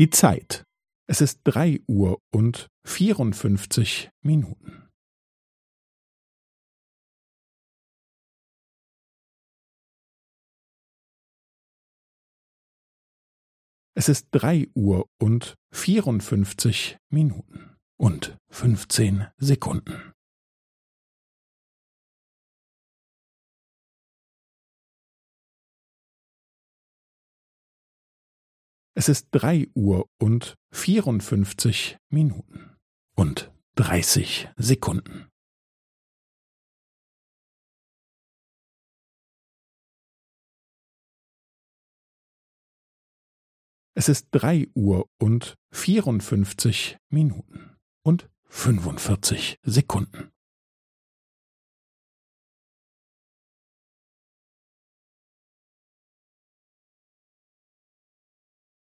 Die Zeit. Es ist drei Uhr und vierundfünfzig Minuten. Es ist drei Uhr und vierundfünfzig Minuten und fünfzehn Sekunden. Es ist drei Uhr und vierundfünfzig Minuten und dreißig Sekunden. Es ist drei Uhr und vierundfünfzig Minuten und fünfundvierzig Sekunden.